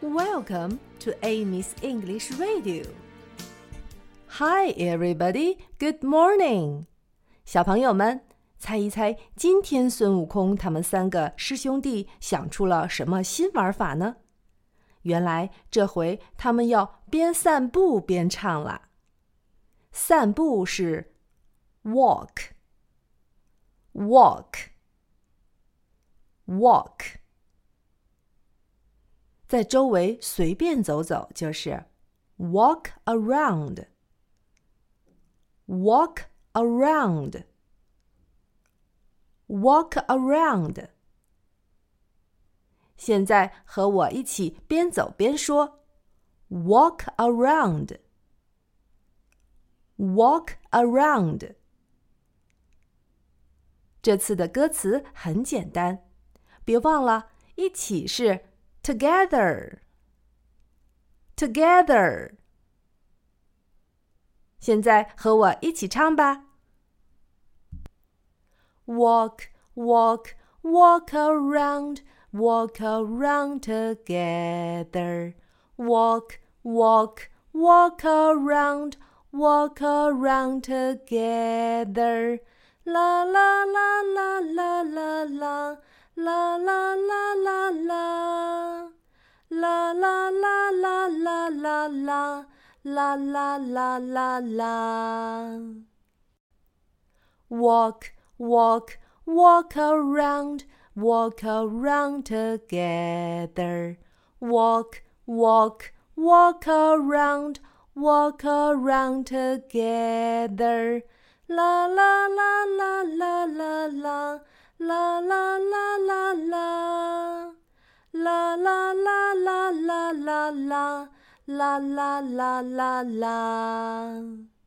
Welcome to Amy's English Radio. Hi, everybody. Good morning. 小朋友们，猜一猜，今天孙悟空他们三个师兄弟想出了什么新玩法呢？原来这回他们要边散步边唱了。散步是 walk，walk，walk。 在周围随便走走就是 walk around，walk around，walk around。现在和我一起边走边说，walk around，walk around。这次的歌词很简单，别忘了，一起是。together, together。现在和我一起唱吧。Walk, walk, walk around, walk around together. Walk, walk, walk around, walk around together. La la la la la la la. La la la la la. La la la la la la la. La la la la. Walk, walk, walk around, walk around together. Walk, walk, walk around, walk around together. La la la la la la. La la la la la. La la la la la la la. La la la la la.